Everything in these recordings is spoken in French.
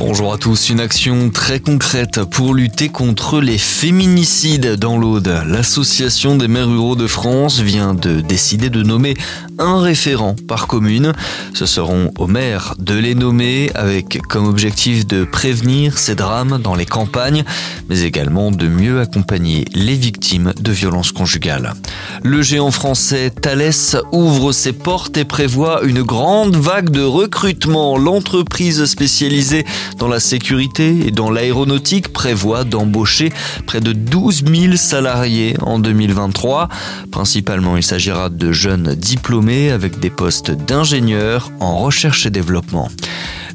Bonjour à tous, une action très concrète pour lutter contre les féminicides dans l'Aude. L'association des maires ruraux de France vient de décider de nommer un référent par commune. Ce seront aux maires de les nommer avec comme objectif de prévenir ces drames dans les campagnes, mais également de mieux accompagner les victimes de violences conjugales. Le géant français Thales ouvre ses portes et prévoit une grande vague de recrutement. L'entreprise spécialisée dans la sécurité et dans l'aéronautique prévoit d'embaucher près de 12 000 salariés en 2023. Principalement, il s'agira de jeunes diplômés avec des postes d'ingénieurs en recherche et développement.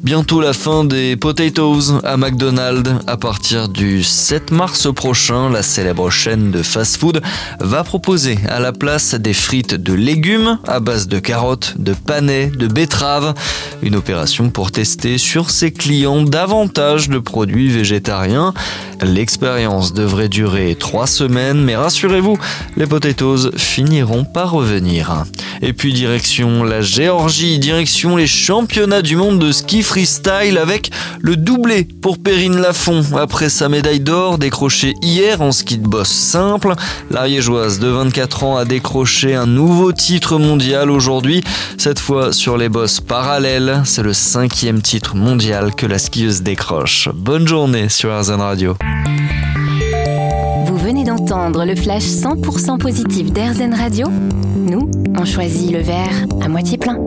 Bientôt la fin des potatoes à McDonald's. À partir du 7 mars prochain, la célèbre chaîne de fast-food va proposer à la place des frites de légumes à base de carottes, de panais, de betteraves. Une opération pour tester sur ses clients davantage de produits végétariens. L'expérience devrait durer trois semaines, mais rassurez-vous, les potatoes finiront par revenir. Et puis direction la Géorgie, direction les championnats du monde de ski freestyle avec le doublé pour Perrine Lafont. Après sa médaille d'or décrochée hier en ski de boss simple, l'ariégeoise de 24 ans a décroché un nouveau titre mondial aujourd'hui, cette fois sur les bosses parallèles. C'est le cinquième titre mondial que la skieuse décroche. Bonne journée sur RZN Radio. Vous venez d'entendre le flash 100% positif d'RZN Radio Nous, on choisit le verre à moitié plein.